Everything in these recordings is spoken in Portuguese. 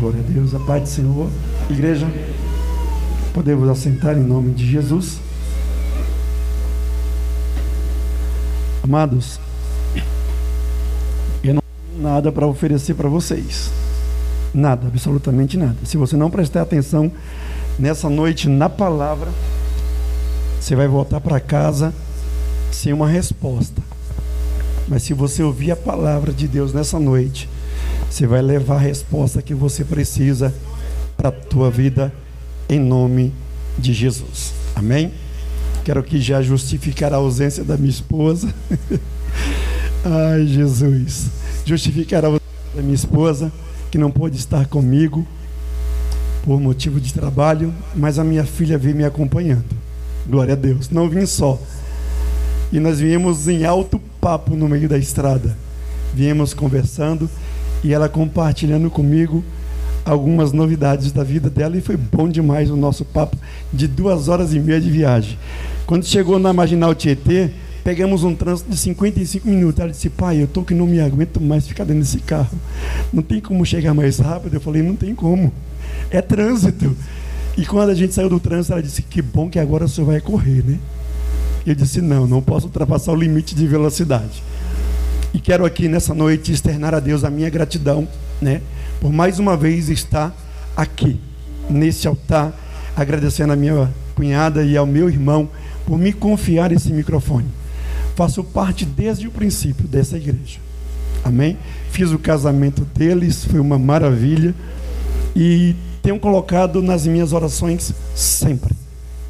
Glória a Deus, a paz do Senhor. Igreja, podemos assentar em nome de Jesus. Amados, eu não tenho nada para oferecer para vocês. Nada, absolutamente nada. Se você não prestar atenção nessa noite na palavra, você vai voltar para casa sem uma resposta. Mas se você ouvir a palavra de Deus nessa noite, você vai levar a resposta que você precisa para a tua vida em nome de Jesus. Amém? Quero aqui já justificar a ausência da minha esposa. Ai, Jesus. Justificar a ausência da minha esposa, que não pôde estar comigo por motivo de trabalho, mas a minha filha veio me acompanhando. Glória a Deus. Não vim só. E nós viemos em alto papo no meio da estrada. Viemos conversando e ela compartilhando comigo algumas novidades da vida dela e foi bom demais o nosso papo de duas horas e meia de viagem. Quando chegou na Marginal Tietê, pegamos um trânsito de 55 minutos. Ela disse, pai, eu tô que não me aguento mais ficar dentro desse carro. Não tem como chegar mais rápido? Eu falei, não tem como. É trânsito. E quando a gente saiu do trânsito, ela disse, que bom que agora o senhor vai correr, né? Eu disse, não, não posso ultrapassar o limite de velocidade. E quero aqui nessa noite externar a Deus a minha gratidão, né? por mais uma vez estar aqui, nesse altar, agradecendo a minha cunhada e ao meu irmão por me confiar esse microfone. Faço parte desde o princípio dessa igreja. Amém? Fiz o casamento deles, foi uma maravilha. E tenho colocado nas minhas orações sempre.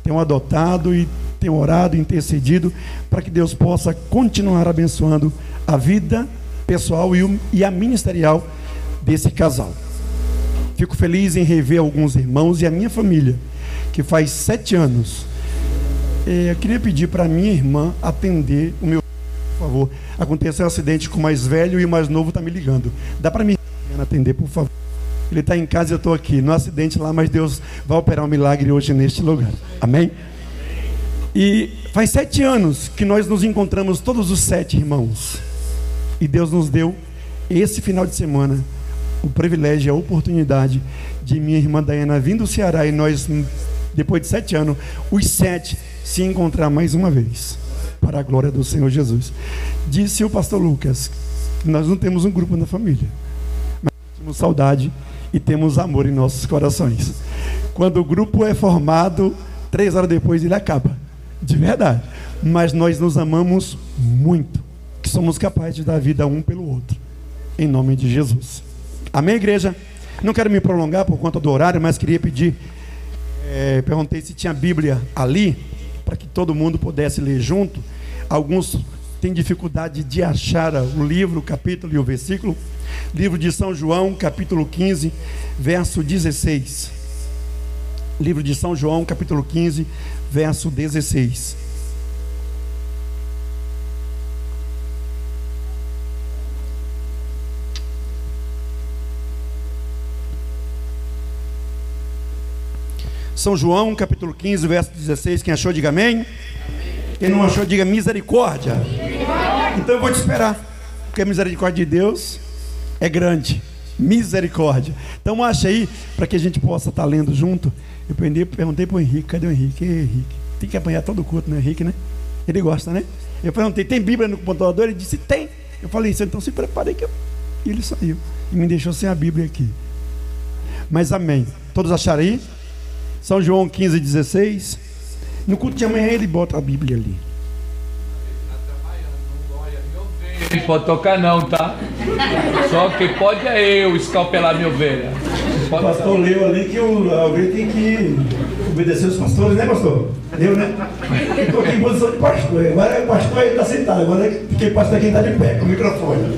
Tenho adotado e tenho orado, intercedido para que Deus possa continuar abençoando a vida pessoal e a ministerial desse casal. Fico feliz em rever alguns irmãos e a minha família, que faz sete anos. É, eu queria pedir para minha irmã atender o meu. Por favor, aconteceu um acidente com o mais velho e o mais novo está me ligando. Dá para minha irmã atender, por favor? Ele está em casa e eu estou aqui. No acidente lá, mas Deus vai operar um milagre hoje neste lugar. Amém? E faz sete anos que nós nos encontramos, todos os sete irmãos. E Deus nos deu esse final de semana o privilégio e a oportunidade de minha irmã Dayana vir do Ceará e nós, depois de sete anos, os sete se encontrar mais uma vez, para a glória do Senhor Jesus. Disse o pastor Lucas que nós não temos um grupo na família, mas temos saudade e temos amor em nossos corações. Quando o grupo é formado, três horas depois ele acaba, de verdade. Mas nós nos amamos muito, somos capazes de dar vida um pelo outro, em nome de Jesus. Amém, igreja? Não quero me prolongar por conta do horário, mas queria pedir. É, perguntei se tinha Bíblia ali, para que todo mundo pudesse ler junto. Alguns têm dificuldade de achar o livro, o capítulo e o versículo. Livro de São João, capítulo 15, verso 16. Livro de São João, capítulo 15, verso 16. São João, capítulo 15, verso 16. Quem achou, diga amém. Quem não achou, diga misericórdia. Então eu vou te esperar, porque a misericórdia de Deus é grande. Misericórdia. Então acha aí, para que a gente possa estar tá lendo junto. Eu perguntei para o Henrique, cadê o Henrique? Ei, Henrique, tem que apanhar todo o culto, né, Henrique, né? Ele gosta, né? Eu perguntei, tem Bíblia no computador? Ele disse, tem. Eu falei, então se prepare que eu... E ele saiu. E me deixou sem a Bíblia aqui. Mas amém. Todos acharam aí? São João 15, 16. No culto de amanhã ele bota a Bíblia ali. Não pode tocar não, tá? Só que pode é eu escalpelar minha ovelha. Pode o pastor leu ali que o, alguém tem que obedecer os pastores, né, pastor? Eu, né? Estou aqui em posição de pastor. Agora o pastor está sentado. Agora é porque pastor é quem está de pé, com o microfone.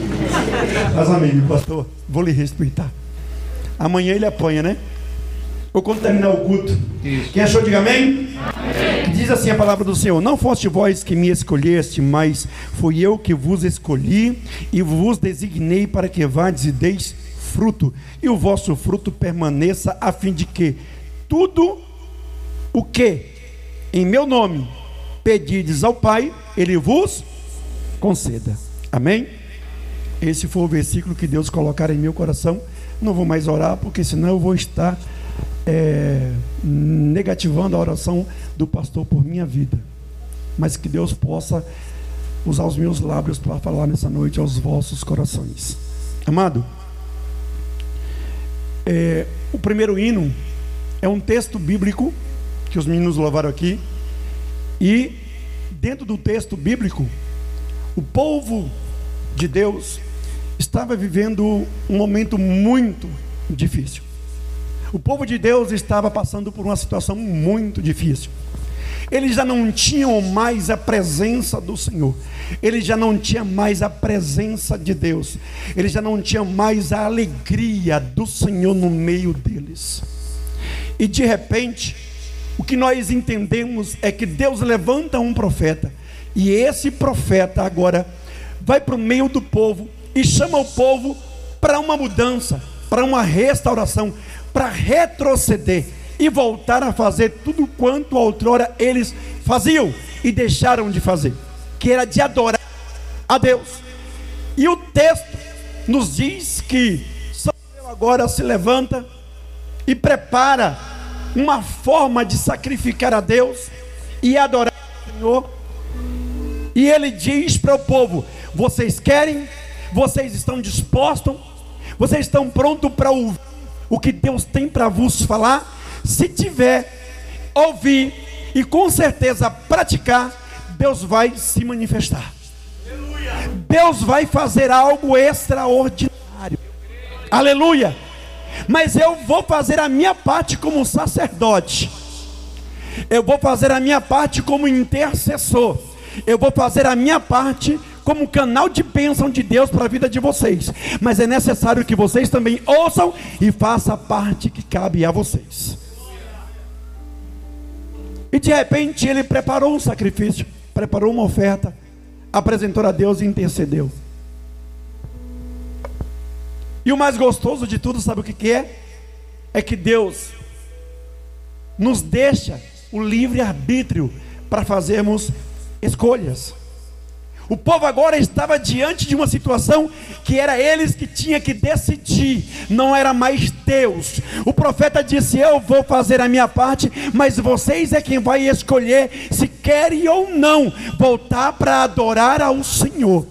Mas, amigo, pastor, vou lhe respeitar. Amanhã ele apanha, né? Ou quando terminar o culto. Isso. Quem achou, diga amém. amém. Diz assim a palavra do Senhor: Não foste vós que me escolheste, mas fui eu que vos escolhi e vos designei para que vades e deis fruto, e o vosso fruto permaneça, a fim de que tudo o que em meu nome pedides ao Pai, Ele vos conceda. Amém? Esse foi o versículo que Deus colocar em meu coração não vou mais orar, porque senão eu vou estar é, negativando a oração do pastor por minha vida. Mas que Deus possa usar os meus lábios para falar nessa noite aos vossos corações. Amado, é, o primeiro hino é um texto bíblico que os meninos louvaram aqui, e dentro do texto bíblico, o povo de Deus estava vivendo um momento muito difícil. O povo de Deus estava passando por uma situação muito difícil. Eles já não tinham mais a presença do Senhor. Eles já não tinham mais a presença de Deus. Eles já não tinham mais a alegria do Senhor no meio deles. E de repente, o que nós entendemos é que Deus levanta um profeta. E esse profeta agora vai para o meio do povo e chama o povo para uma mudança, para uma restauração, para retroceder e voltar a fazer tudo quanto outrora eles faziam e deixaram de fazer, que era de adorar a Deus. E o texto nos diz que Samuel agora se levanta e prepara uma forma de sacrificar a Deus e adorar o Senhor. E ele diz para o povo: vocês querem? Vocês estão dispostos? Vocês estão prontos para ouvir o que Deus tem para vos falar? Se tiver, ouvir e com certeza praticar, Deus vai se manifestar. Deus vai fazer algo extraordinário. Aleluia. Mas eu vou fazer a minha parte como sacerdote. Eu vou fazer a minha parte como intercessor. Eu vou fazer a minha parte como canal de bênção de Deus para a vida de vocês. Mas é necessário que vocês também ouçam e façam a parte que cabe a vocês. E de repente ele preparou um sacrifício, preparou uma oferta, apresentou a Deus e intercedeu. E o mais gostoso de tudo, sabe o que, é? É que Deus nos deixa o livre arbítrio para fazermos escolhas. O povo agora estava diante de uma situação que era eles que tinha que decidir, não era mais Deus. O profeta disse: "Eu vou fazer a minha parte, mas vocês é quem vai escolher se querem ou não voltar para adorar ao Senhor."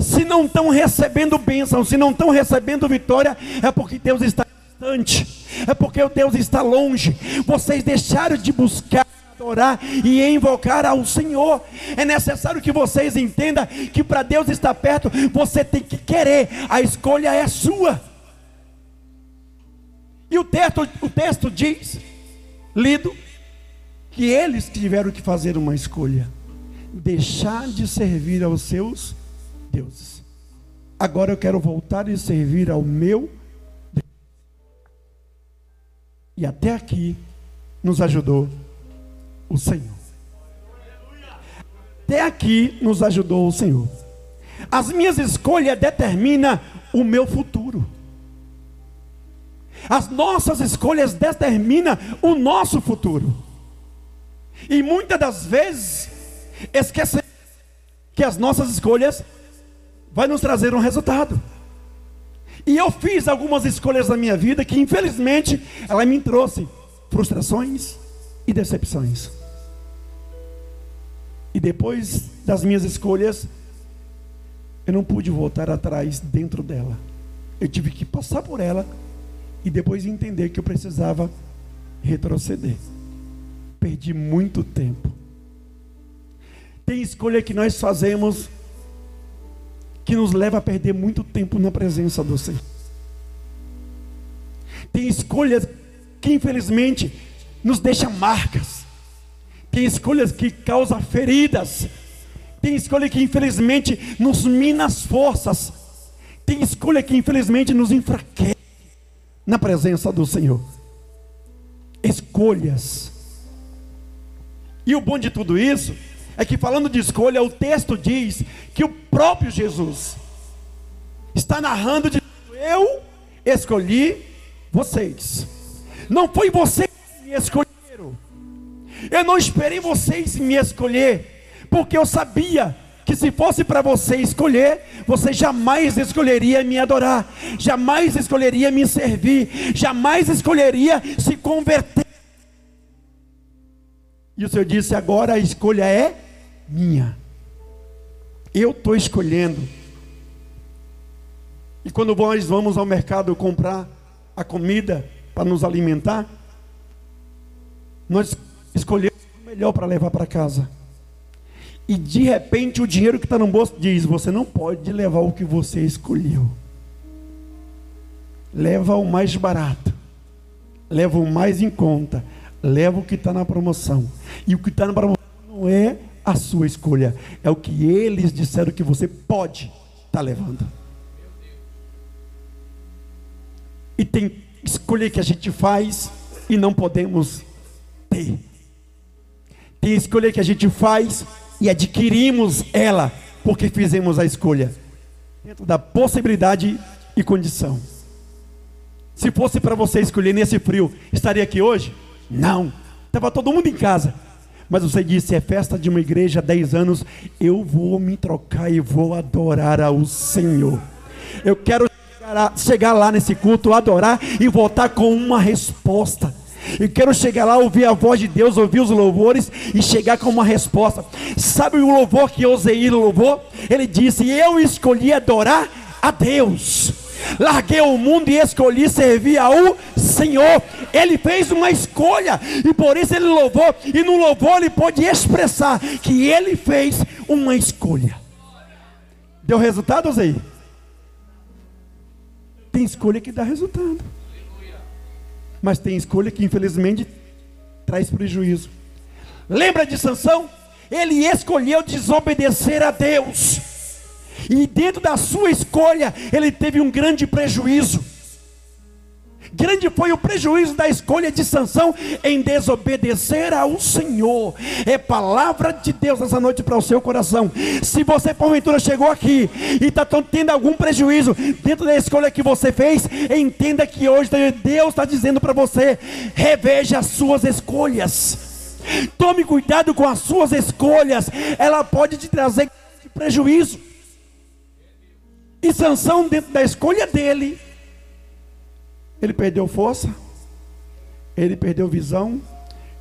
Se não estão recebendo bênção, se não estão recebendo vitória, é porque Deus está distante, é porque Deus está longe. Vocês deixaram de buscar orar e invocar ao Senhor. É necessário que vocês entendam que para Deus estar perto, você tem que querer, a escolha é sua. E o texto, o texto diz, lido, que eles tiveram que fazer uma escolha: deixar de servir aos seus deuses. Agora eu quero voltar e servir ao meu Deus. E até aqui nos ajudou o Senhor. Até aqui nos ajudou o Senhor. As minhas escolhas determinam o meu futuro. As nossas escolhas determinam o nosso futuro. E muitas das vezes esquecemos que as nossas escolhas vai nos trazer um resultado. E eu fiz algumas escolhas na minha vida que infelizmente ela me trouxe frustrações, e decepções. E depois das minhas escolhas, eu não pude voltar atrás dentro dela. Eu tive que passar por ela e depois entender que eu precisava retroceder. Perdi muito tempo. Tem escolha que nós fazemos que nos leva a perder muito tempo na presença do Senhor. Tem escolhas que infelizmente nos deixa marcas. Tem escolhas que causam feridas. Tem escolha que infelizmente nos mina as forças. Tem escolha que infelizmente nos enfraquece na presença do Senhor. Escolhas. E o bom de tudo isso é que falando de escolha, o texto diz que o próprio Jesus está narrando de eu escolhi vocês. Não foi você me escolheram. Eu não esperei vocês me escolher, porque eu sabia que se fosse para você escolher, você jamais escolheria me adorar, jamais escolheria me servir, jamais escolheria se converter. E o Senhor disse: agora a escolha é minha. Eu estou escolhendo. E quando nós vamos ao mercado comprar a comida para nos alimentar, nós escolhemos o melhor para levar para casa. E de repente o dinheiro que está no bolso diz: você não pode levar o que você escolheu. Leva o mais barato, leva o mais em conta, leva o que está na promoção. E o que está na promoção não é a sua escolha, é o que eles disseram que você pode estar tá levando. E tem escolha que a gente faz e não podemos ter. Tem escolha que a gente faz e adquirimos ela porque fizemos a escolha dentro da possibilidade e condição. Se fosse para você escolher nesse frio, estaria aqui hoje? Não. Estava todo mundo em casa. Mas você disse: é festa de uma igreja há 10 anos, eu vou me trocar e vou adorar ao Senhor. Eu quero chegar lá nesse culto, adorar e voltar com uma resposta. Eu quero chegar lá, ouvir a voz de Deus, ouvir os louvores e chegar com uma resposta. Sabe o louvor que Oseir louvou? Ele disse: Eu escolhi adorar a Deus. Larguei o mundo e escolhi servir ao Senhor. Ele fez uma escolha e por isso ele louvou. E no louvor ele pode expressar que ele fez uma escolha. Deu resultado, Oseir? Tem escolha que dá resultado. Mas tem escolha que infelizmente traz prejuízo. Lembra de Sansão? Ele escolheu desobedecer a Deus. E dentro da sua escolha, ele teve um grande prejuízo. Grande foi o prejuízo da escolha de Sansão em desobedecer ao Senhor. É palavra de Deus essa noite para o seu coração. Se você porventura chegou aqui e está tendo algum prejuízo dentro da escolha que você fez, entenda que hoje Deus está dizendo para você: reveja as suas escolhas. Tome cuidado com as suas escolhas, ela pode te trazer prejuízo. E Sansão, dentro da escolha dele, ele perdeu força, ele perdeu visão,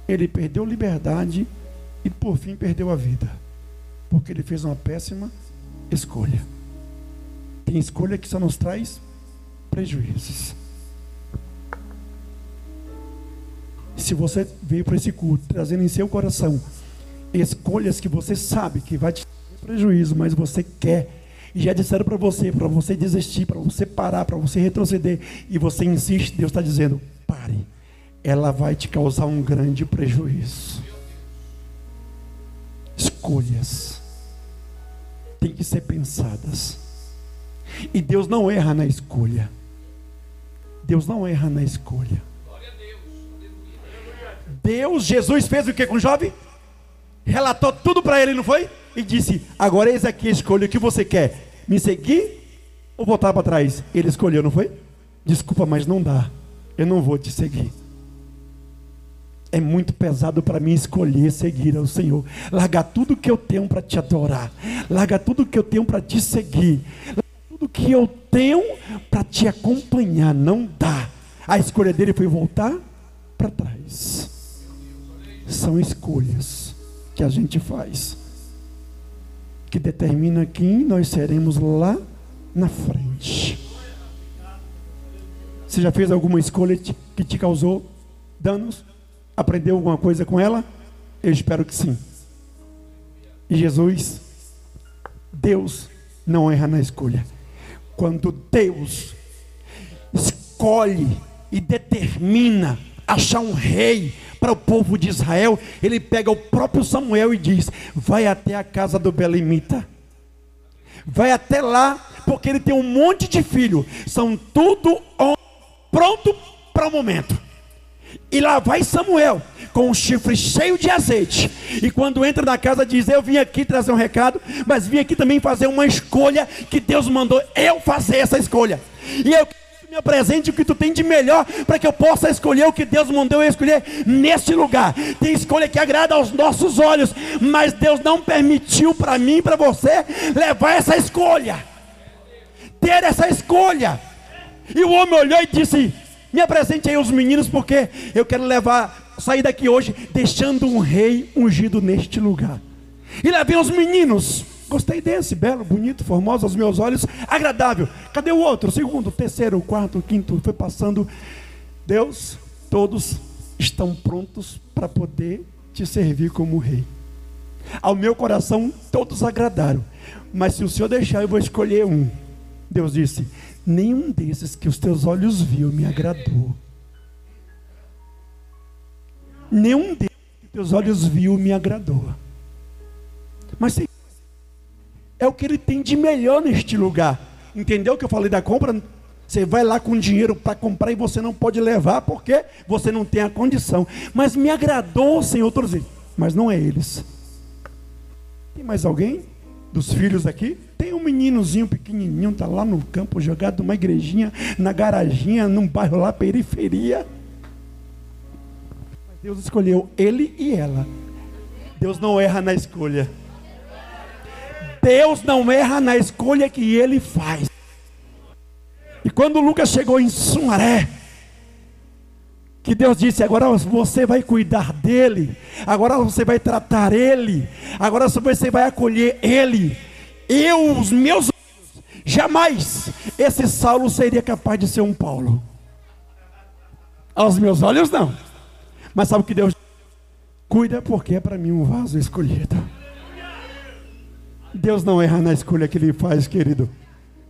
ele perdeu liberdade e por fim perdeu a vida, porque ele fez uma péssima escolha. Tem escolha que só nos traz prejuízos. Se você veio para esse culto trazendo em seu coração escolhas que você sabe que vai te trazer prejuízo, mas você quer e já disseram para você, para você desistir, para você parar, para você retroceder, e você insiste, Deus está dizendo: pare, ela vai te causar um grande prejuízo. Escolhas têm que ser pensadas, e Deus não erra na escolha. Deus não erra na escolha. Deus, Jesus fez o que com jovem? Relatou tudo para ele, não foi? e disse: Agora eis aqui a escolha, o que você quer? Me seguir ou voltar para trás? Ele escolheu, não foi? Desculpa, mas não dá. Eu não vou te seguir. É muito pesado para mim escolher seguir ao Senhor. Largar tudo que eu tenho para te adorar. Largar tudo que eu tenho para te seguir. Largar tudo que eu tenho para te acompanhar. Não dá. A escolha dele foi voltar para trás. São escolhas que a gente faz que determina quem nós seremos lá na frente. Você já fez alguma escolha que te causou danos? Aprendeu alguma coisa com ela? Eu espero que sim. E Jesus, Deus não erra na escolha. Quando Deus escolhe e determina achar um rei para o povo de Israel, ele pega o próprio Samuel e diz: Vai até a casa do Belemita, vai até lá, porque ele tem um monte de filhos, são tudo pronto para o momento. E lá vai Samuel com um chifre cheio de azeite. E quando entra na casa, diz: Eu vim aqui trazer um recado, mas vim aqui também fazer uma escolha que Deus mandou eu fazer essa escolha. E eu me apresente o que tu tem de melhor para que eu possa escolher o que Deus mandou eu escolher neste lugar. Tem escolha que agrada aos nossos olhos, mas Deus não permitiu para mim e para você levar essa escolha. Ter essa escolha. E o homem olhou e disse: Me apresente aí os meninos, porque eu quero levar, sair daqui hoje, deixando um rei ungido neste lugar. E lá vem os meninos. Gostei desse, belo, bonito, formoso aos meus olhos, agradável. Cadê o outro? segundo, terceiro, quarto, quinto, foi passando. Deus, todos estão prontos para poder te servir como rei. Ao meu coração, todos agradaram. Mas se o Senhor deixar, eu vou escolher um. Deus disse: Nenhum desses que os teus olhos viu me agradou. Nenhum desses que teus olhos viu me agradou. Mas é o que ele tem de melhor neste lugar. Entendeu o que eu falei da compra? Você vai lá com dinheiro para comprar e você não pode levar porque você não tem a condição. Mas me agradou, Senhor, todos eles. Mas não é eles. Tem mais alguém dos filhos aqui? Tem um meninozinho pequenininho, tá lá no campo jogado numa igrejinha, na garaginha, num bairro lá periferia. Deus escolheu ele e ela. Deus não erra na escolha. Deus não erra na escolha que ele faz. E quando Lucas chegou em Sumaré, que Deus disse: agora você vai cuidar dele, agora você vai tratar ele, agora você vai acolher ele. Eu, os meus olhos, jamais esse Saulo seria capaz de ser um Paulo. Aos meus olhos, não. Mas sabe o que Deus cuida? Porque é para mim um vaso escolhido. Deus não erra na escolha que Ele faz, querido.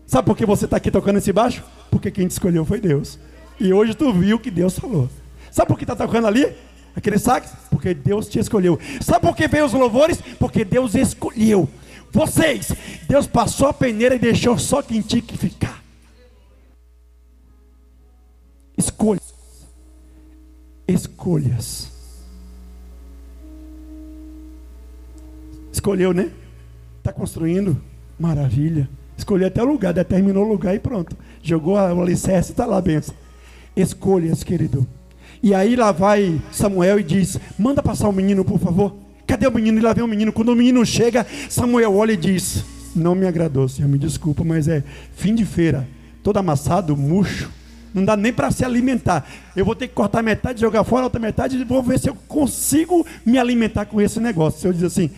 Sabe por que você está aqui tocando esse baixo? Porque quem te escolheu foi Deus. E hoje tu viu o que Deus falou. Sabe por que está tocando ali? Aquele sax? Porque Deus te escolheu. Sabe por que veio os louvores? Porque Deus escolheu. Vocês, Deus passou a peneira e deixou só quem tinha que ficar. Escolhas. Escolhas. Escolheu, né? Está construindo? Maravilha. Escolheu até o lugar, determinou o lugar e pronto. Jogou o alicerce e está lá a benção. Escolhas, querido. E aí lá vai Samuel e diz: Manda passar o menino, por favor. Cadê o menino? E lá vem o menino. Quando o menino chega, Samuel olha e diz: Não me agradou, Senhor, me desculpa, mas é fim de feira, todo amassado, murcho. Não dá nem para se alimentar. Eu vou ter que cortar metade, jogar fora a outra metade e vou ver se eu consigo me alimentar com esse negócio. O Senhor diz assim: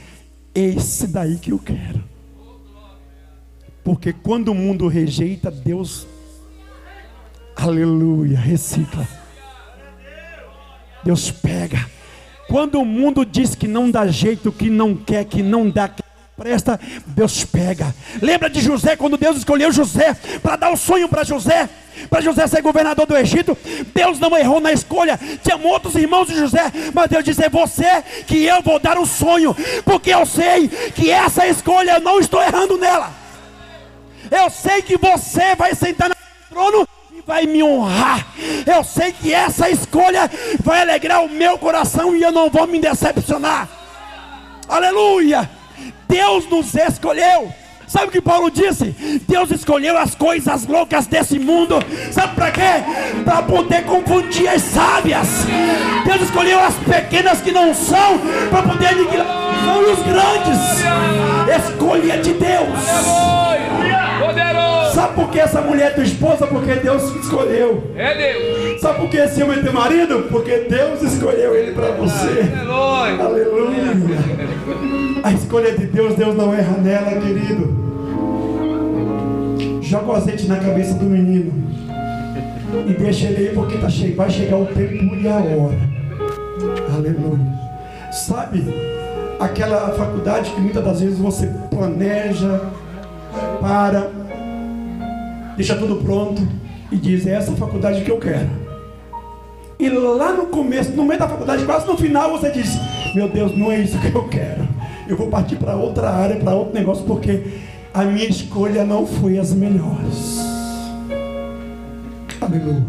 esse daí que eu quero. Porque quando o mundo rejeita, Deus, aleluia, recicla. Deus pega. Quando o mundo diz que não dá jeito, que não quer, que não dá, presta, Deus pega. Lembra de José, quando Deus escolheu José para dar o sonho para José? para José ser governador do Egito. Deus não errou na escolha. Tinha outros irmãos de José, mas Deus disse: É você que eu vou dar o sonho, porque eu sei que essa escolha eu não estou errando nela. Eu sei que você vai sentar no trono e vai me honrar. Eu sei que essa escolha vai alegrar o meu coração e eu não vou me decepcionar. Aleluia! Deus nos escolheu. Sabe o que Paulo disse? Deus escolheu as coisas loucas desse mundo. Sabe para quê? Para poder confundir as sábias. Deus escolheu as pequenas que não são, para poder aniquilar os grandes. Escolha de Deus. Sabe por que essa mulher é tua esposa? Porque Deus escolheu. É Deus. Sabe por que esse homem é teu marido? Porque Deus escolheu ele para você. Aleluia. Aleluia. A escolha de Deus, Deus não erra nela, querido. Joga o azeite na cabeça do menino. E deixa ele aí porque tá cheio. vai chegar o tempo e a hora. Aleluia. Sabe aquela faculdade que muitas das vezes você planeja, para, deixa tudo pronto e diz: é essa faculdade que eu quero. E lá no começo, no meio da faculdade, quase no final, você diz: Meu Deus, não é isso que eu quero. Eu vou partir para outra área, para outro negócio, porque a minha escolha não foi as melhores. Aleluia.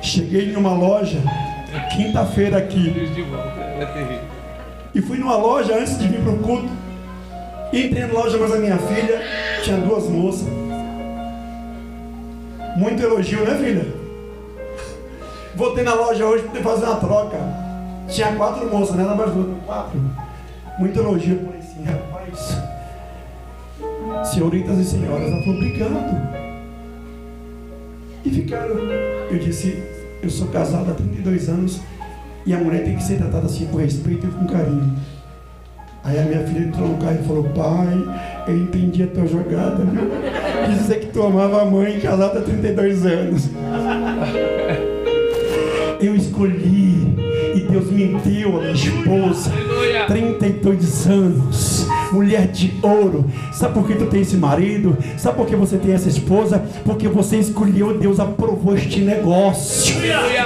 Cheguei em uma loja, quinta-feira aqui. E fui numa loja antes de vir para o culto. Entrei na loja com a minha filha, tinha duas moças. Muito elogio, né, filha? Voltei na loja hoje para fazer uma troca. Tinha quatro moças, né? Mais duas, quatro. Muito elogio. Eu falei assim, rapaz. Senhoritas e senhoras, ela falou, obrigado. E ficaram. Eu disse, eu sou casado há 32 anos e a mulher tem que ser tratada assim com respeito e com carinho. Aí a minha filha entrou no carro e falou, pai, eu entendi a tua jogada, viu? Quis dizer que tu amava a mãe casada há 32 anos. Eu escolhi e Deus me deu a minha esposa. 32 anos, mulher de ouro. Sabe por que tu tem esse marido? Sabe por que você tem essa esposa? Porque você escolheu, Deus aprovou este negócio.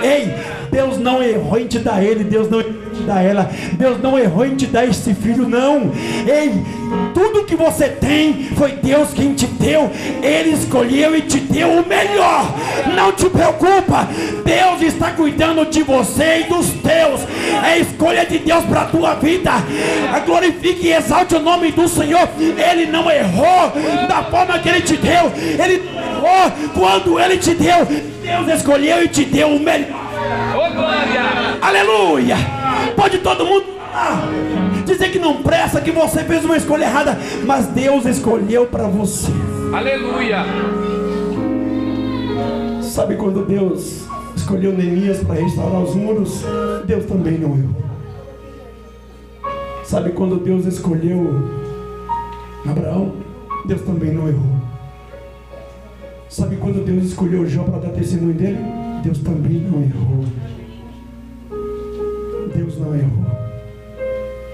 Ei, Deus não errou em te dar ele, Deus não errou te dar ela, Deus não errou em te dar esse filho, não. Ei, tudo que você tem foi Deus quem te deu, Ele escolheu e te deu o melhor. Não te preocupa, Deus está cuidando de você e dos teus. É escolha de Deus para a tua vida. Glorifique e exalte o nome do Senhor. Ele não errou da forma que Ele te deu, Ele errou quando Ele te deu. Deus escolheu e te deu o melhor. Glória! Aleluia! Pode todo mundo falar, dizer que não presta, que você fez uma escolha errada, mas Deus escolheu para você. Aleluia! Sabe quando Deus escolheu Neemias para restaurar os muros? Deus também não errou. Sabe quando Deus escolheu Abraão? Deus também não errou. Sabe quando Deus escolheu Jó para dar testemunho dele? Deus também não errou. Não errou.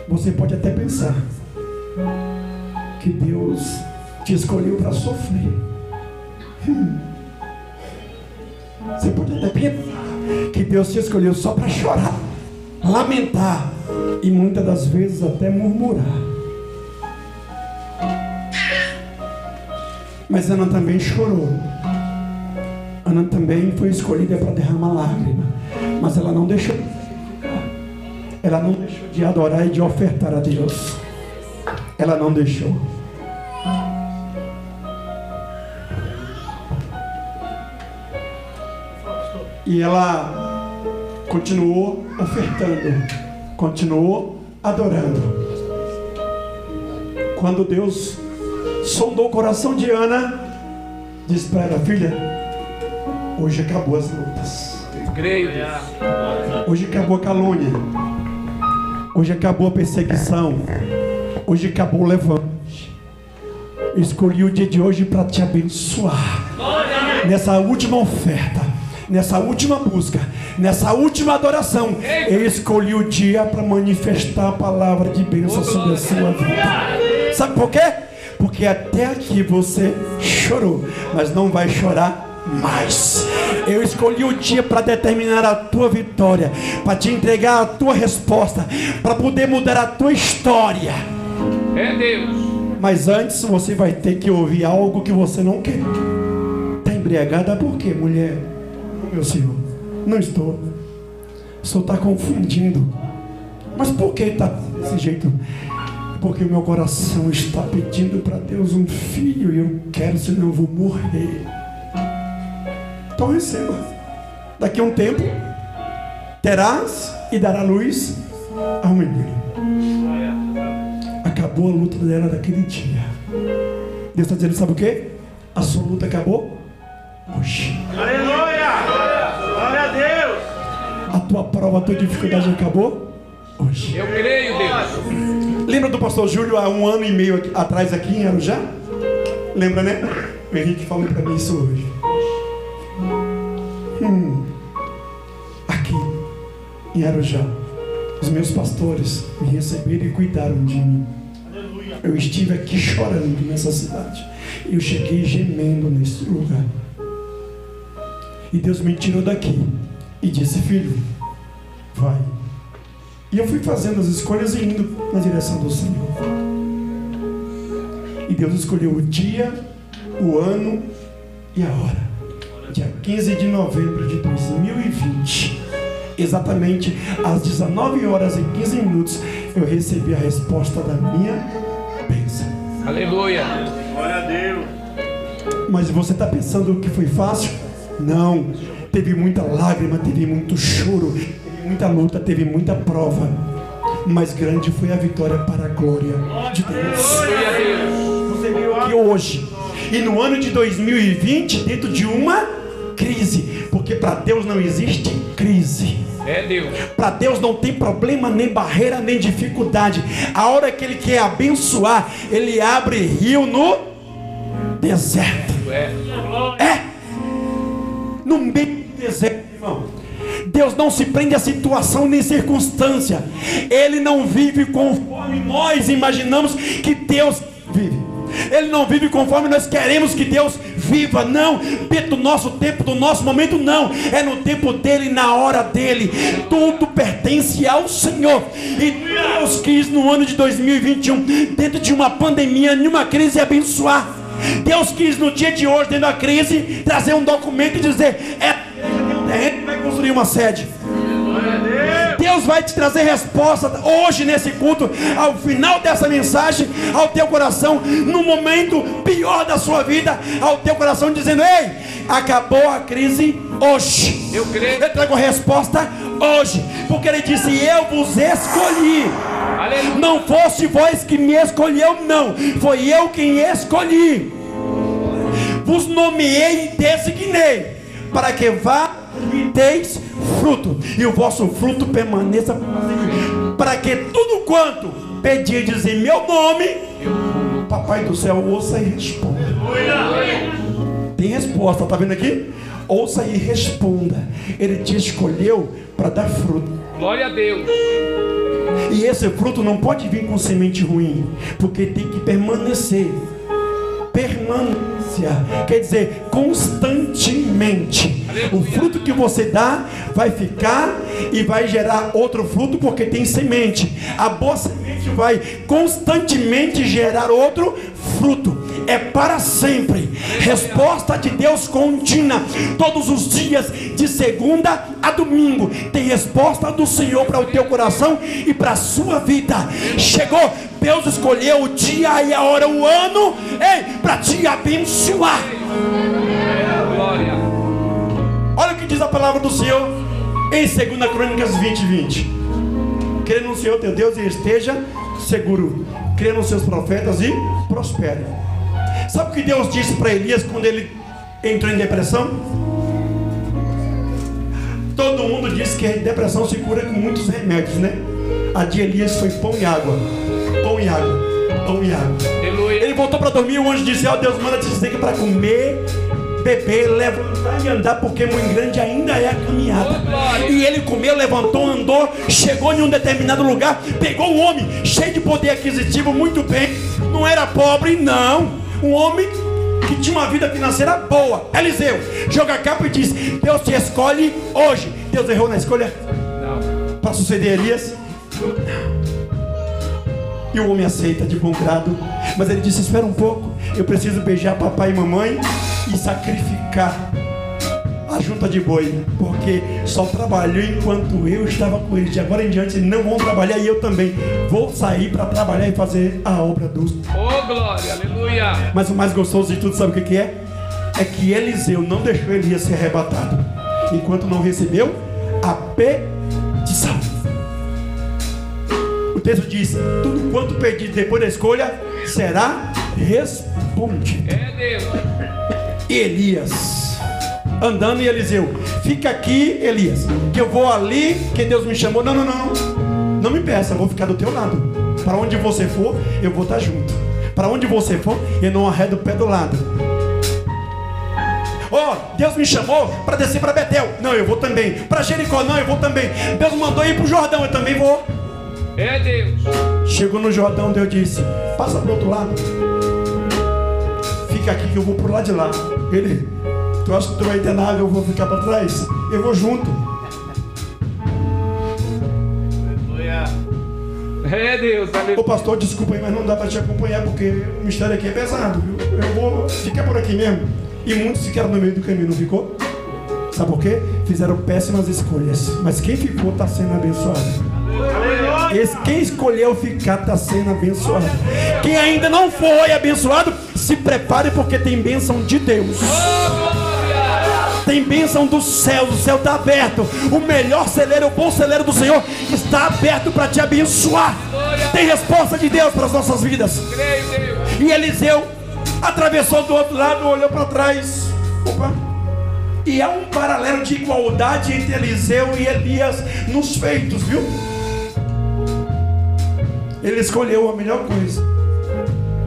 Você pode até pensar que Deus te escolheu para sofrer. Você pode até pensar que Deus te escolheu só para chorar, lamentar e muitas das vezes até murmurar. Mas Ana também chorou. Ana também foi escolhida para derramar lágrima. Mas ela não deixou. Ela não deixou de adorar e de ofertar a Deus. Ela não deixou. E ela continuou ofertando, continuou adorando. Quando Deus sondou o coração de Ana, disse para ela, filha, hoje acabou as lutas. Creio. Hoje acabou a calúnia. Hoje acabou a perseguição. Hoje acabou o levante. Eu escolhi o dia de hoje para te abençoar. Nessa última oferta, nessa última busca, nessa última adoração, eu escolhi o dia para manifestar a palavra de bênção sobre a sua vida. Sabe por quê? Porque até aqui você chorou, mas não vai chorar mais. Eu escolhi o dia para determinar a tua vitória, para te entregar a tua resposta, para poder mudar a tua história. É Deus. Mas antes você vai ter que ouvir algo que você não quer. Está embriagada por quê, mulher? Meu senhor, não estou. O senhor está confundindo. Mas por que está desse jeito? Porque meu coração está pedindo para Deus um filho e eu quero, senão eu vou morrer. Então receba. Daqui a um tempo, terás e dará luz ao menino. Acabou a luta dela daquele dia. Deus está dizendo, sabe o que? A sua luta acabou hoje. Aleluia! Glória a Deus! A tua prova, a tua dificuldade acabou hoje. Eu creio, Deus. Lembra do pastor Júlio há um ano e meio aqui- atrás aqui em Arujá? Lembra, né? O Henrique falou para mim isso hoje. Hum. Aqui em Arujá, os meus pastores me receberam e cuidaram de mim. Eu estive aqui chorando nessa cidade. Eu cheguei gemendo nesse lugar. E Deus me tirou daqui e disse: Filho, vai. E eu fui fazendo as escolhas e indo na direção do Senhor. E Deus escolheu o dia, o ano e a hora. Dia 15 de novembro de 2020. Exatamente às 19 horas e 15 minutos, eu recebi a resposta da minha bênção. Aleluia. Glória a Deus! Mas você está pensando que foi fácil? Não. Teve muita lágrima, teve muito choro, teve muita luta, teve muita prova. Mas grande foi a vitória para a glória de Deus. Glória a Deus. Você veio aqui hoje e no ano de 2020 dentro de uma crise, porque para Deus não existe crise. É Deus. Para Deus não tem problema, nem barreira, nem dificuldade. A hora que Ele quer abençoar, Ele abre rio no deserto. É. É no meio do deserto, irmão. Deus não se prende a situação nem circunstância. Ele não vive conforme nós imaginamos que Deus vive. Ele não vive conforme nós queremos que Deus viva, não. Do nosso tempo, do nosso momento, não. É no tempo dele, na hora dele. Tudo pertence ao Senhor. E Deus quis no ano de 2021, dentro de uma pandemia, nenhuma crise, abençoar. Deus quis no dia de hoje, dentro da crise, trazer um documento e dizer: é terreno vai construir uma sede. Deus vai te trazer resposta hoje nesse culto, ao final dessa mensagem, ao teu coração, no momento pior da sua vida, ao teu coração dizendo: Ei, acabou a crise hoje. Eu creio. Eu trago resposta hoje, porque Ele disse: Eu vos escolhi. Aleluia. Não fosse vós que me escolheu, não, foi eu quem escolhi. Vos nomeei e designei para que vá e deis fruto, e o vosso fruto permaneça para que tudo quanto pedirdes em meu nome, Papai do céu, ouça e responda. Tem resposta, tá vendo aqui? Ouça e responda. Ele te escolheu para dar fruto. Glória a Deus. E esse fruto não pode vir com semente ruim, porque tem que permanecer. Permanência, quer dizer, constantemente. O fruto que você dá vai ficar e vai gerar outro fruto, porque tem semente. A boa semente vai constantemente gerar outro fruto. É para sempre. Resposta de Deus contínua. Todos os dias, de segunda a domingo, tem resposta do Senhor para o teu coração e para a sua vida. Chegou, Deus escolheu o dia e a hora, o ano, para te abençoar. Olha o que diz a palavra do Senhor em 2 Crônicas 20, 20. Crê no Senhor teu Deus e esteja seguro. Crê nos seus profetas e prospere. Sabe o que Deus disse para Elias quando ele entrou em depressão? Todo mundo diz que a depressão se cura com muitos remédios, né? A de Elias foi pão e água. E água. Pão e água. Aleluia. Ele voltou para dormir, o anjo disse: Ó Deus, manda te dizer que para comer, beber, levantar e andar, porque muito grande ainda é a caminhada. Oh. E ele comeu, levantou, andou, chegou em um determinado lugar, pegou um homem cheio de poder aquisitivo, muito bem, não era pobre, não. Um homem que tinha uma vida financeira boa. Eliseu, joga a capa e diz: Deus te escolhe hoje. Deus errou na escolha Não. para suceder Elias? E o homem aceita de bom grado. Mas ele disse: Espera um pouco, eu preciso beijar papai e mamãe e sacrificar a junta de boi, porque só trabalhou enquanto eu estava com eles. De agora em diante não vão trabalhar e eu também vou sair para trabalhar e fazer a obra dos. Oh, glória. Aleluia. Mas o mais gostoso de tudo, sabe o que é? É que Eliseu não deixou Elias ser arrebatado, enquanto não recebeu a petição. Texto diz: Tudo quanto pedir depois da escolha será respondido. É Deus. E Elias, andando e Eliseu, fica aqui, Elias, que eu vou ali, que Deus me chamou. Não, não, não, não me peça, eu vou ficar do teu lado. Para onde você for, eu vou estar junto. Para onde você for, eu não arredo o pé do lado. Oh, Deus me chamou para descer para Betel. Não, eu vou também. Para Jericó, não, eu vou também. Deus mandou ir para o Jordão, eu também vou. É Deus. Chegou no Jordão, Deus disse: Passa para o outro lado. Fica aqui que eu vou pro lado de lá. Ele, tu acha que tu vai ter na água, eu vou ficar para trás? Eu vou junto. É Deus. Ô Aleluia. pastor, desculpa aí, mas não dá para te acompanhar porque o mistério aqui é pesado, viu? Eu vou ficar por aqui mesmo. E muitos ficaram no meio do caminho, não ficou? Sabe por quê? Fizeram péssimas escolhas. Mas quem ficou está sendo abençoado. Esse, quem escolheu ficar está sendo abençoado. Quem ainda não foi abençoado Se prepare porque tem bênção de Deus. Tem bênção do céu, o céu está aberto. O melhor celeiro, o bom celeiro do Senhor está aberto para te abençoar. Tem resposta de Deus para as nossas vidas. E Eliseu atravessou do outro lado, olhou para trás. Opa. E há um paralelo de igualdade entre Eliseu e Elias nos feitos, viu? Ele escolheu a melhor coisa.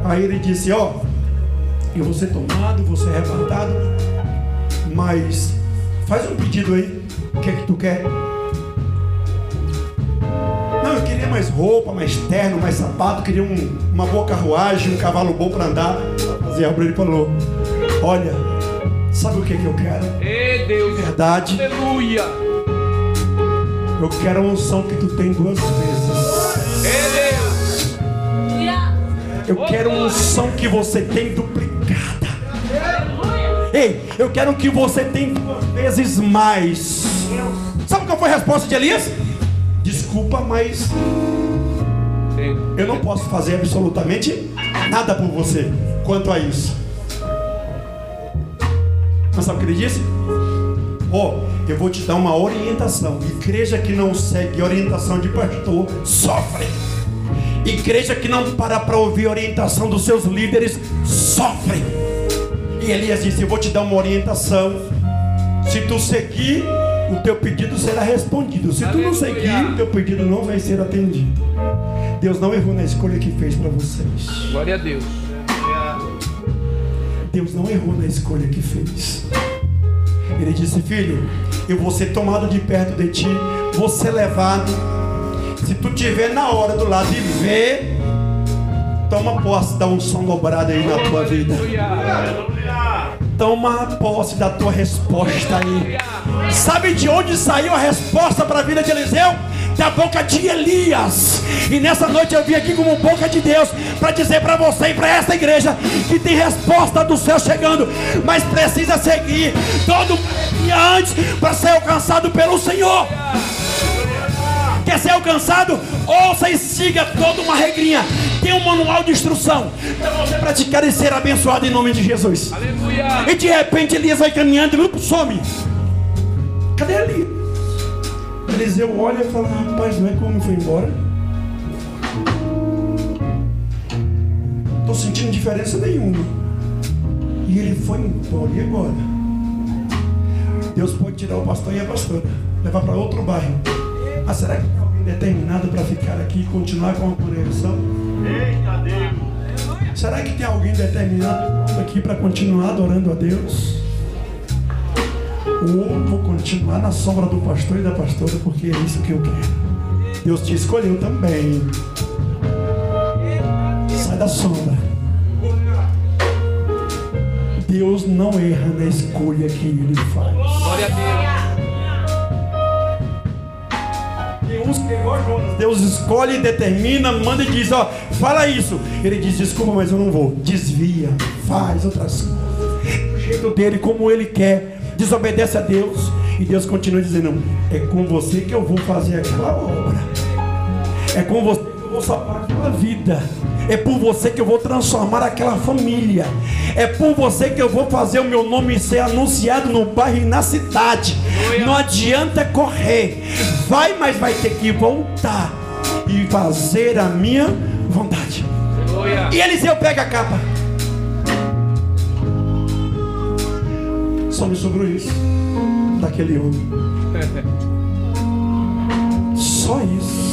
Aí ele disse: Ó, eu vou ser tomado, vou ser arrebatado, mas faz um pedido aí. O que é que tu quer? Não, eu queria mais roupa, mais terno, mais sapato, queria um, uma boa carruagem, um cavalo bom para andar. Zé Abreu falou: Olha, sabe o que, é que eu quero? Ei, Deus. Verdade. Aleluia. Eu quero a unção que tu tem duas vezes. Ei, Deus. Eu quero uma unção que você tem duplicada. Ei, eu quero que você tenha duas vezes mais. Sabe qual foi a resposta de Elias? Desculpa, mas eu não posso fazer absolutamente nada por você quanto a isso. Mas sabe o que ele disse? Oh, eu vou te dar uma orientação. Igreja que não segue orientação de pastor sofre. Igreja que não para para ouvir a orientação dos seus líderes sofre. E Elias disse: Eu vou te dar uma orientação. Se tu seguir, o teu pedido será respondido. Se tu não seguir, o teu pedido não vai ser atendido. Deus não errou na escolha que fez para vocês. Glória a Deus. Deus não errou na escolha que fez. Ele disse: Filho, eu vou ser tomado de perto de ti, vou ser levado se tu tiver na hora do lado e ver, toma posse da unção dobrada aí na tua vida. Toma posse da tua resposta aí. Sabe de onde saiu a resposta para a vida de Eliseu? Da boca de Elias. E nessa noite eu vim aqui como boca de Deus para dizer para você e para essa igreja que tem resposta do céu chegando, mas precisa seguir todo dia antes para ser alcançado pelo Senhor. Quer ser alcançado? Ouça e siga toda uma regrinha. Tem um manual de instrução para você praticar e ser abençoado em nome de Jesus. Aleluia. E de repente Elias vai caminhando e some. Cadê Elias? Eliseu olha e fala: Rapaz, não é como foi embora? Estou sentindo diferença nenhuma. E ele foi embora. E agora? Deus pode tirar o pastor e a pastora, levar para outro bairro. Ah, será que tem alguém determinado para ficar aqui e continuar com a congregação? Eita Deus! Será que tem alguém determinado aqui para continuar adorando a Deus? Ou vou continuar na sombra do pastor e da pastora porque é isso que eu quero. Deus te escolheu também. Sai da sombra. Deus não erra na escolha que ele faz. Que igual Jonas. Deus escolhe, determina, manda e diz, ó, fala isso. Ele diz, desculpa, mas eu não vou. Desvia, faz outras coisas. Do jeito dele, como ele quer. Desobedece a Deus. E Deus continua dizendo, é com você que eu vou fazer aquela obra. É com você vou salvar aquela vida. É por você que eu vou transformar aquela família. É por você que eu vou fazer o meu nome ser anunciado no bairro e na cidade. Não adianta correr. Vai, mas vai ter que voltar e fazer a minha vontade. E Eliseu pega a capa. Só me sobrou isso daquele homem. Só isso.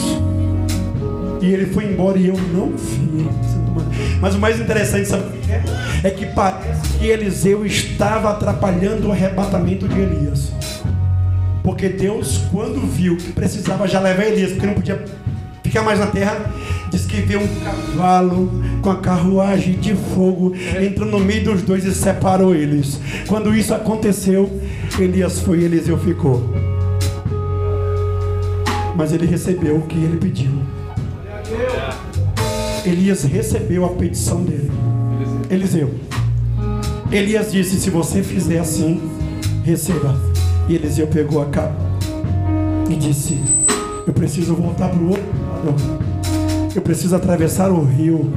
E ele foi embora e eu não vi. Mas o mais interessante, sabe o que é? É que parece que Eliseu estava atrapalhando o arrebatamento de Elias. Porque Deus, quando viu que precisava já levar Elias, porque não podia ficar mais na terra, diz que viu um cavalo com a carruagem de fogo, entrou no meio dos dois e separou eles. Quando isso aconteceu, Elias foi e Eliseu ficou. Mas ele recebeu o que ele pediu. Elias recebeu a petição dele. Eliseu. Elias disse: Se você fizer assim, receba. E Eliseu pegou a capa e disse: Eu preciso voltar para o outro lado. Eu preciso atravessar o rio.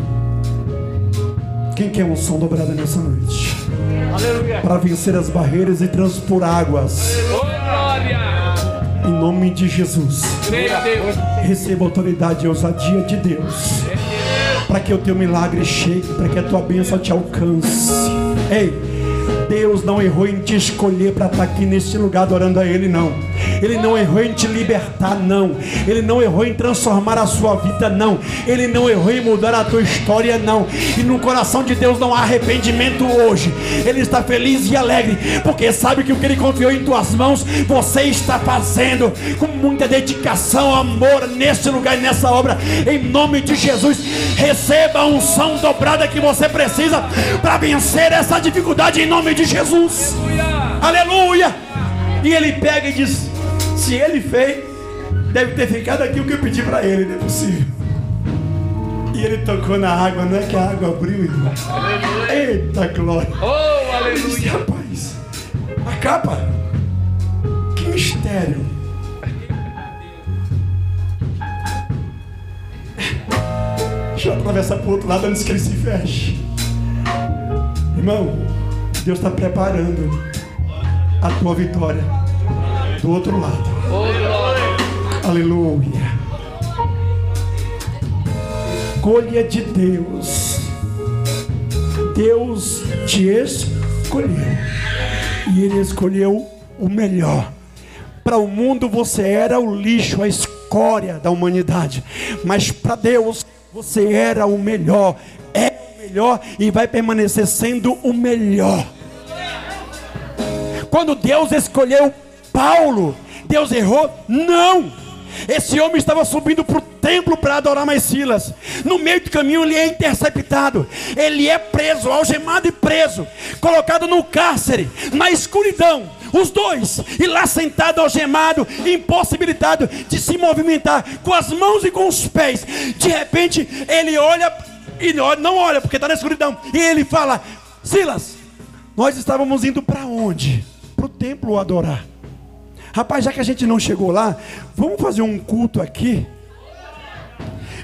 Quem quer um som dobrado nessa noite? Aleluia. Para vencer as barreiras e transpor águas. Glória. Em nome de Jesus. Receba autoridade e ousadia de Deus. Para que o teu milagre chegue, para que a tua bênção te alcance. Ei, Deus não errou em te escolher para estar aqui neste lugar adorando a Ele, não. Ele não errou em te libertar, não. Ele não errou em transformar a sua vida, não. Ele não errou em mudar a tua história, não. E no coração de Deus não há arrependimento hoje. Ele está feliz e alegre, porque sabe que o que Ele confiou em tuas mãos, você está fazendo com muita dedicação, amor neste lugar e nessa obra. Em nome de Jesus, receba a unção dobrada que você precisa para vencer essa dificuldade em nome de Jesus. Aleluia! E ele pega e diz: Se ele fez, deve ter ficado aqui o que eu pedi para ele, não é possível. E ele tocou na água, não é que a água abriu, irmão. Eita glória! Oh, Ele disse, aleluia. rapaz, a capa, que mistério. Deixa eu atravessar para o outro lado antes que ele se feche. Irmão, Deus está preparando a tua vitória do outro lado. Aleluia. Escolha de Deus. Deus te escolheu. E Ele escolheu o melhor. Para o mundo você era o lixo, a escória da humanidade. Mas para Deus você era o melhor. É o melhor e vai permanecer sendo o melhor. Quando Deus escolheu Paulo, Deus errou? Não! Esse homem estava subindo para o templo para adorar mais Silas. No meio do caminho ele é interceptado. Ele é preso, algemado e preso, colocado no cárcere, na escuridão. Os dois, e lá sentado, algemado, impossibilitado de se movimentar, com as mãos e com os pés. De repente ele olha, e não olha porque está na escuridão, e ele fala: Silas, nós estávamos indo para onde? Para o templo adorar. Rapaz, já que a gente não chegou lá, vamos fazer um culto aqui.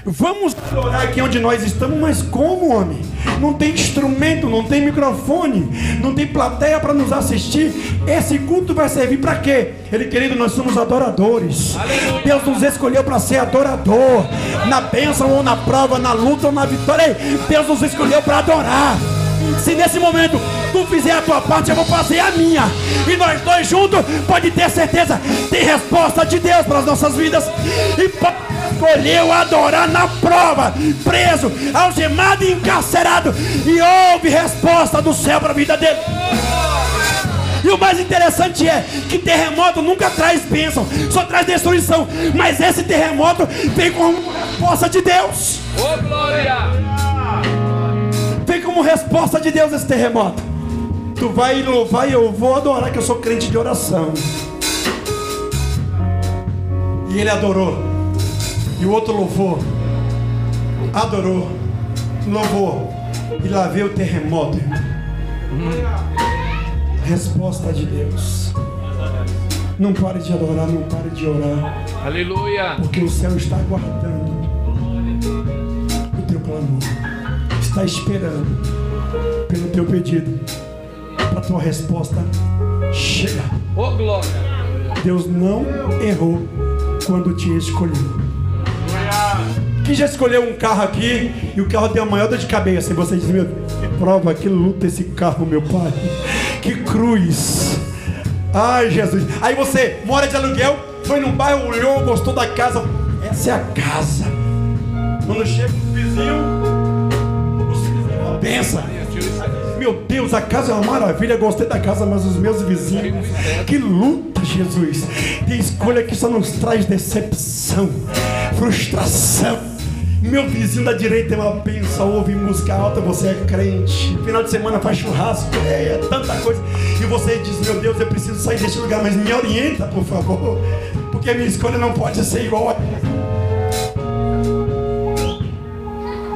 Vamos adorar aqui onde nós estamos, mas como, homem? Não tem instrumento, não tem microfone, não tem plateia para nos assistir. Esse culto vai servir para quê? Ele, querido, nós somos adoradores. Aleluia. Deus nos escolheu para ser adorador. Na bênção ou na prova, na luta ou na vitória. Deus nos escolheu para adorar. Se nesse momento tu fizer a tua parte, eu vou fazer a minha. E nós dois juntos, pode ter certeza, tem resposta de Deus para as nossas vidas. E escolheu adorar na prova, preso, algemado e encarcerado. E houve resposta do céu para a vida dele. E o mais interessante é que terremoto nunca traz bênção, só traz destruição. Mas esse terremoto vem com resposta de Deus. Oh, glória. Como resposta de Deus esse terremoto. Tu vai louvar e eu vou adorar, que eu sou crente de oração. E ele adorou. E o outro louvou. Adorou. Louvou. E lá veio o terremoto. Resposta de Deus. Não pare de adorar, não pare de orar. Aleluia. Porque o céu está aguardando Está esperando pelo teu pedido. Para a tua resposta chegar. Oh, glória. Deus não errou quando te escolheu. Quem já escolheu um carro aqui e o carro tem a maior dor de cabeça e você diz, meu, prova, que luta esse carro, meu pai. Que cruz. Ai, Jesus. Aí você mora de aluguel, foi num bairro, olhou, gostou da casa. Essa é a casa. Quando chega o vizinho, pensa. Meu Deus, a casa é uma maravilha, gostei da casa, mas os meus vizinhos. Que luta, Jesus. Tem escolha que só nos traz decepção, frustração. Meu vizinho da direita é uma benção, ouve música alta, você é crente. Final de semana faz churrasco, é, é tanta coisa. E você diz, meu Deus, eu preciso sair deste lugar, mas me orienta, por favor. Porque a minha escolha não pode ser igual a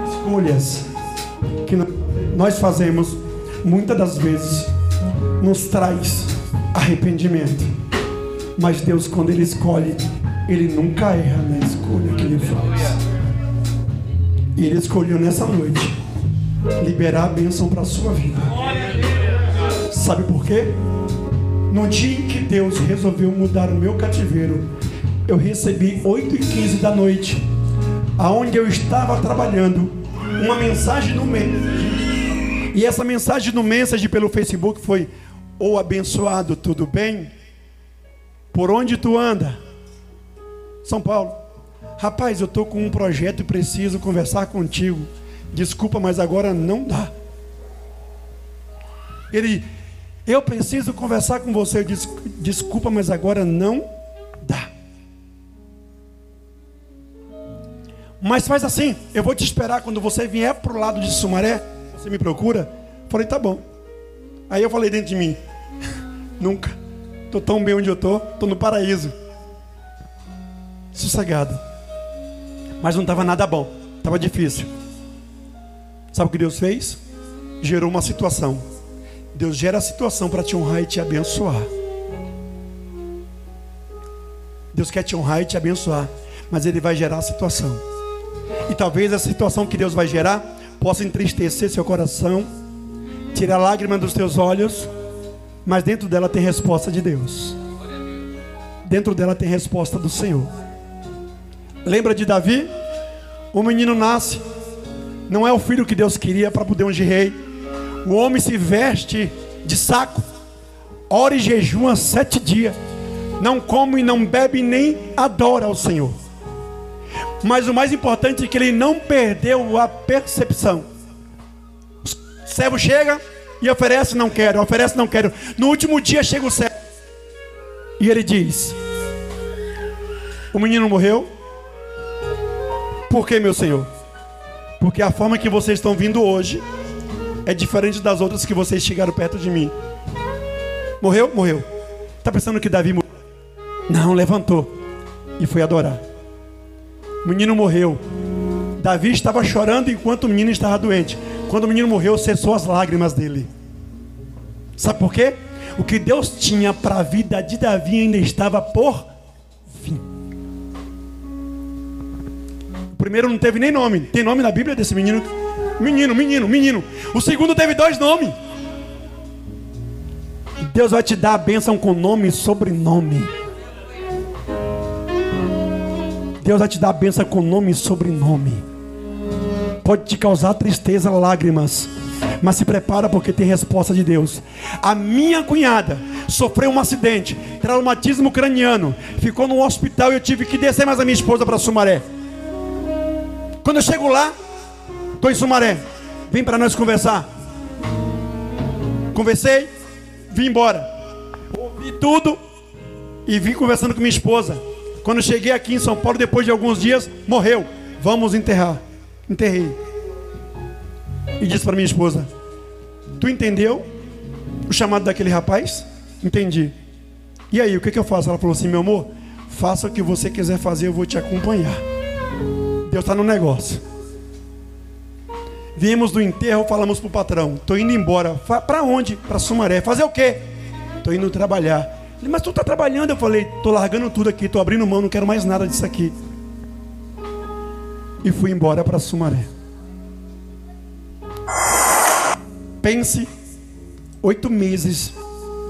escolhas que nós fazemos muitas das vezes nos traz arrependimento. Mas Deus, quando Ele escolhe, Ele nunca erra na escolha que Ele faz. E Ele escolheu nessa noite liberar a bênção para a sua vida. Sabe por quê? No dia em que Deus resolveu mudar o meu cativeiro, eu recebi 8 e 15 da noite, aonde eu estava trabalhando, uma mensagem no Message. E essa mensagem no Message pelo Facebook foi: Ô oh, abençoado, tudo bem? Por onde tu anda? São Paulo. Rapaz, eu estou com um projeto e preciso conversar contigo. Desculpa, mas agora não dá. Ele, eu preciso conversar com você. Des, desculpa, mas agora não dá. Mas faz assim, eu vou te esperar quando você vier para o lado de Sumaré, você me procura. Falei, tá bom. Aí eu falei dentro de mim, nunca. Estou tão bem onde eu estou, estou no paraíso. Sossegado. Mas não estava nada bom, estava difícil. Sabe o que Deus fez? Gerou uma situação. Deus gera a situação para te honrar e te abençoar. Deus quer te honrar e te abençoar, mas Ele vai gerar a situação. E talvez a situação que Deus vai gerar possa entristecer seu coração, tirar lágrimas dos teus olhos, mas dentro dela tem resposta de Deus. Dentro dela tem resposta do Senhor. Lembra de Davi? O menino nasce, não é o filho que Deus queria para poder ungir rei. O homem se veste de saco, ora e jejuma sete dias, não come, não bebe, nem adora ao Senhor. Mas o mais importante é que ele não perdeu a percepção. O servo chega e oferece, não quero, oferece, não quero. No último dia chega o servo e ele diz: O menino morreu. Por que, meu senhor? Porque a forma que vocês estão vindo hoje é diferente das outras que vocês chegaram perto de mim. Morreu? Morreu. Está pensando que Davi morreu? Não, levantou e foi adorar. O menino morreu. Davi estava chorando enquanto o menino estava doente. Quando o menino morreu, cessou as lágrimas dele. Sabe por quê? O que Deus tinha para a vida de Davi ainda estava por fim primeiro não teve nem nome. Tem nome na Bíblia desse menino? Menino, menino, menino. O segundo teve dois nomes. Deus vai te dar a bênção com nome e sobrenome. Deus vai te dar a bênção com nome e sobrenome. Pode te causar tristeza, lágrimas. Mas se prepara porque tem resposta de Deus. A minha cunhada sofreu um acidente, traumatismo craniano, ficou no hospital e eu tive que descer mais a minha esposa para Sumaré. Quando eu chego lá, estou em Sumaré. Vem para nós conversar. Conversei, vim embora. Ouvi tudo e vim conversando com minha esposa. Quando cheguei aqui em São Paulo, depois de alguns dias, morreu. Vamos enterrar. Enterrei. E disse para minha esposa: Tu entendeu o chamado daquele rapaz? Entendi. E aí, o que, que eu faço? Ela falou assim: Meu amor, faça o que você quiser fazer, eu vou te acompanhar. Deus está no negócio. Viemos do enterro, falamos para o patrão: estou indo embora. Para onde? Para Sumaré. Fazer o quê? Estou indo trabalhar. Ele, mas tu está trabalhando? Eu falei: estou largando tudo aqui, estou abrindo mão, não quero mais nada disso aqui. E fui embora para Sumaré. Pense oito meses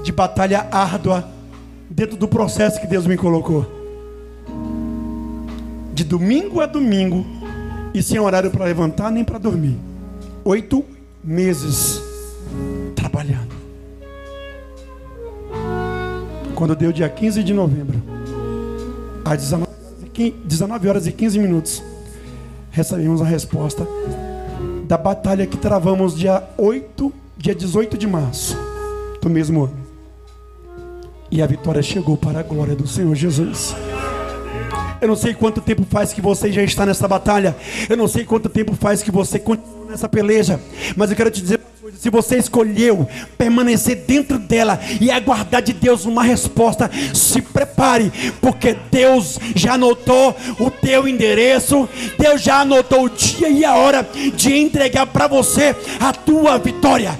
de batalha árdua dentro do processo que Deus me colocou de domingo a domingo e sem horário para levantar nem para dormir. Oito meses trabalhando. Quando deu dia 15 de novembro, às 19 horas e 15 minutos, recebemos a resposta da batalha que travamos dia 8, dia 18 de março do mesmo ano. E a vitória chegou para a glória do Senhor Jesus. Eu não sei quanto tempo faz que você já está nessa batalha. Eu não sei quanto tempo faz que você continua nessa peleja. Mas eu quero te dizer se você escolheu permanecer dentro dela e aguardar de Deus uma resposta, se prepare, porque Deus já anotou o teu endereço, Deus já anotou o dia e a hora de entregar para você a tua vitória.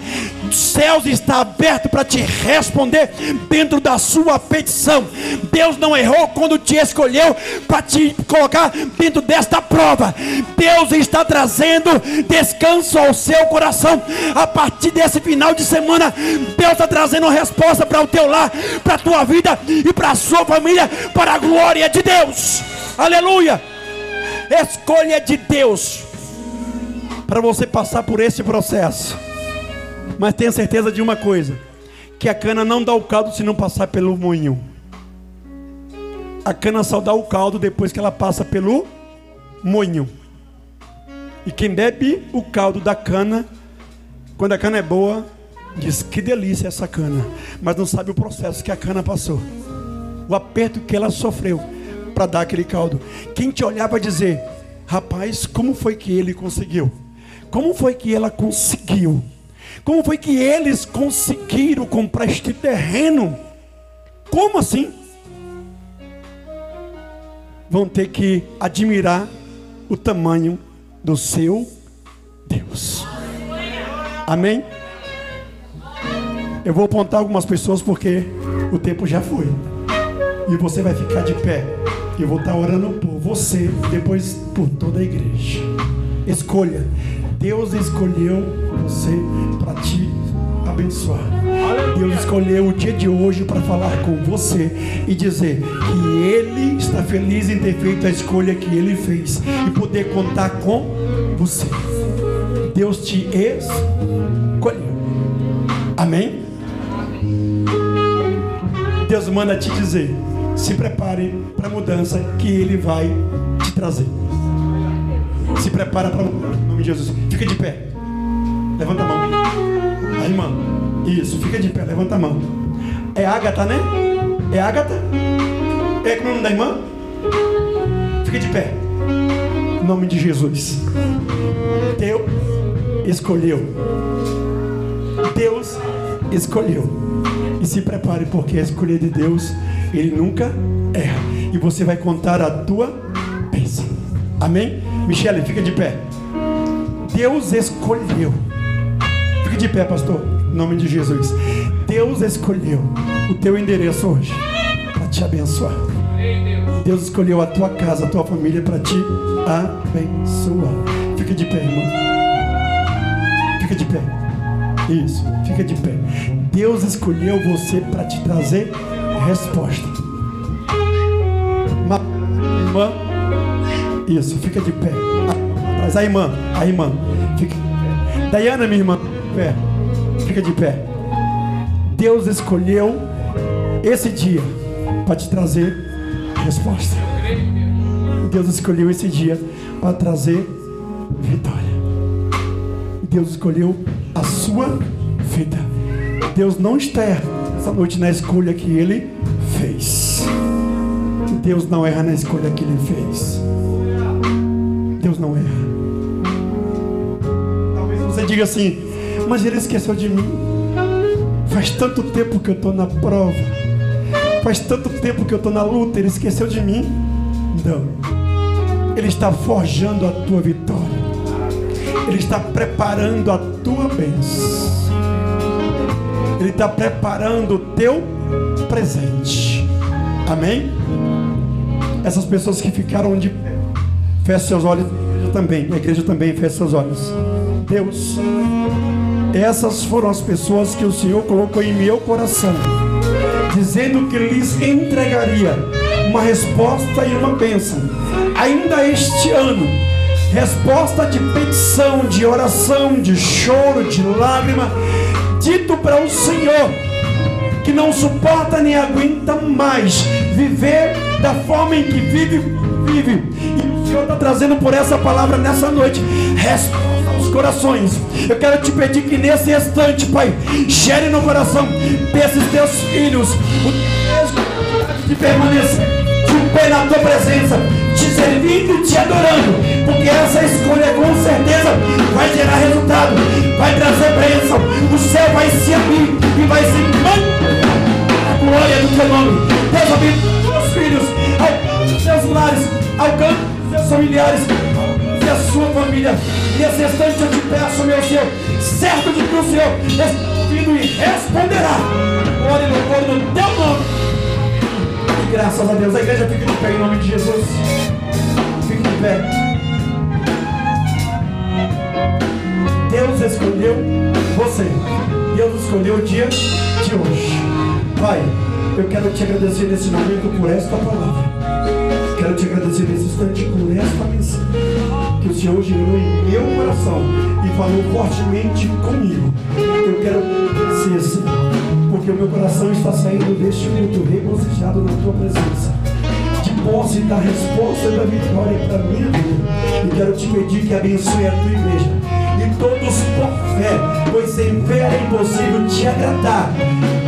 Céus está aberto para te responder dentro da sua petição. Deus não errou quando te escolheu para te colocar dentro desta prova. Deus está trazendo descanso ao seu coração. A partir desse final de semana, Deus está trazendo resposta para o teu lar, para a tua vida e para a sua família, para a glória de Deus. Aleluia! Escolha de Deus para você passar por esse processo. Mas tenha certeza de uma coisa: que a cana não dá o caldo se não passar pelo moinho. A cana só dá o caldo depois que ela passa pelo moinho. E quem bebe o caldo da cana, quando a cana é boa, diz que delícia essa cana, mas não sabe o processo que a cana passou, o aperto que ela sofreu para dar aquele caldo. Quem te olhar vai dizer: rapaz, como foi que ele conseguiu? Como foi que ela conseguiu? Como foi que eles conseguiram comprar este terreno? Como assim? Vão ter que admirar o tamanho do seu Deus. Amém? Eu vou apontar algumas pessoas porque o tempo já foi. E você vai ficar de pé. Eu vou estar orando por você, depois por toda a igreja. Escolha. Deus escolheu você para te abençoar. Deus escolheu o dia de hoje para falar com você e dizer que Ele está feliz em ter feito a escolha que Ele fez e poder contar com você. Deus te escolheu. Amém? Deus manda te dizer: se prepare para a mudança que Ele vai te trazer. Se prepara para em nome de Jesus. Fica de pé. Levanta a mão. Aí, irmã. Isso, fica de pé, levanta a mão. É Ágata, né? É Ágata? É como é o nome da irmã? Fica de pé. Em nome de Jesus. Deus escolheu. Deus escolheu. E se prepare, porque a escolha de Deus, Ele nunca erra. E você vai contar a tua bênção. Amém? Michele, fica de pé. Deus escolheu. Fica de pé, pastor. Em nome de Jesus. Deus escolheu o teu endereço hoje para te abençoar. Deus escolheu a tua casa, a tua família para te abençoar. Fica de pé, irmão. Fica de pé. Isso, fica de pé. Deus escolheu você para te trazer resposta. Isso, fica de pé. Mas a irmã, a irmã, fica. Dayana, minha irmã, pé. Fica de pé. Deus escolheu esse dia para te trazer resposta. Deus escolheu esse dia para trazer vitória. Deus escolheu a sua vida. Deus não está essa noite na escolha que Ele fez. Deus não erra na escolha que Ele fez. Deus não erra. Talvez você diga assim, mas Ele esqueceu de mim. Faz tanto tempo que eu estou na prova. Faz tanto tempo que eu estou na luta. Ele esqueceu de mim. Não. Ele está forjando a tua vitória. Ele está preparando a tua bênção. Ele está preparando o teu presente. Amém? Essas pessoas que ficaram de pé, feche seus olhos. Também, a igreja também feche seus olhos. Deus, essas foram as pessoas que o Senhor colocou em meu coração, dizendo que lhes entregaria uma resposta e uma bênção, ainda este ano resposta de petição, de oração, de choro, de lágrima, dito para o Senhor que não suporta nem aguenta mais viver da forma em que vive, vive. Trazendo por essa palavra nessa noite resposta aos corações. Eu quero te pedir que nesse instante, Pai, gere no coração desses teus filhos o desejo de permanecer de pé na tua presença, te servindo e te adorando, porque essa escolha com certeza vai gerar resultado, vai trazer bênção, o céu vai se abrir e vai se manter a glória do teu nome. Deus abençoe os filhos, alcance os seus lares, alcance os seus familiares, alcance a sua família. Nesse instante eu te peço, meu Senhor, certo de que o Senhor ouvindo e responderá. Glória e louvor no teu nome. E graças a Deus. A igreja fica de pé em nome de Jesus. Fique de pé. Deus escolheu você. Deus escolheu o dia de hoje. Pai, eu quero te agradecer nesse momento por esta palavra. Quero te agradecer nesse instante por esta mensagem que o Senhor gerou em meu coração e falou fortemente comigo. Eu quero ser assim, porque o meu coração está saindo deste minuto regozijado na tua presença. De posse da resposta da vitória para minha vida. E quero te pedir que abençoe a tua igreja e todos por fé, pois sem fé é impossível te agradar.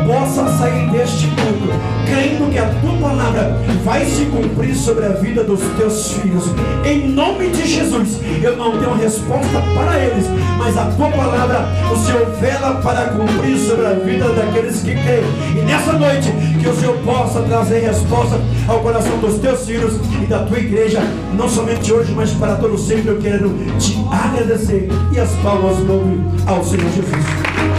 Possa sair deste mundo, crendo que a tua palavra vai se cumprir sobre a vida dos teus filhos. Em nome de Jesus, eu não tenho resposta para eles, mas a tua palavra, o Senhor vela para cumprir sobre a vida daqueles que creem. E nessa noite, que o Senhor possa trazer resposta ao coração dos teus filhos e da tua igreja, não somente hoje, mas para todo sempre. Eu quero te agradecer e as palmas louvem ao Senhor Jesus.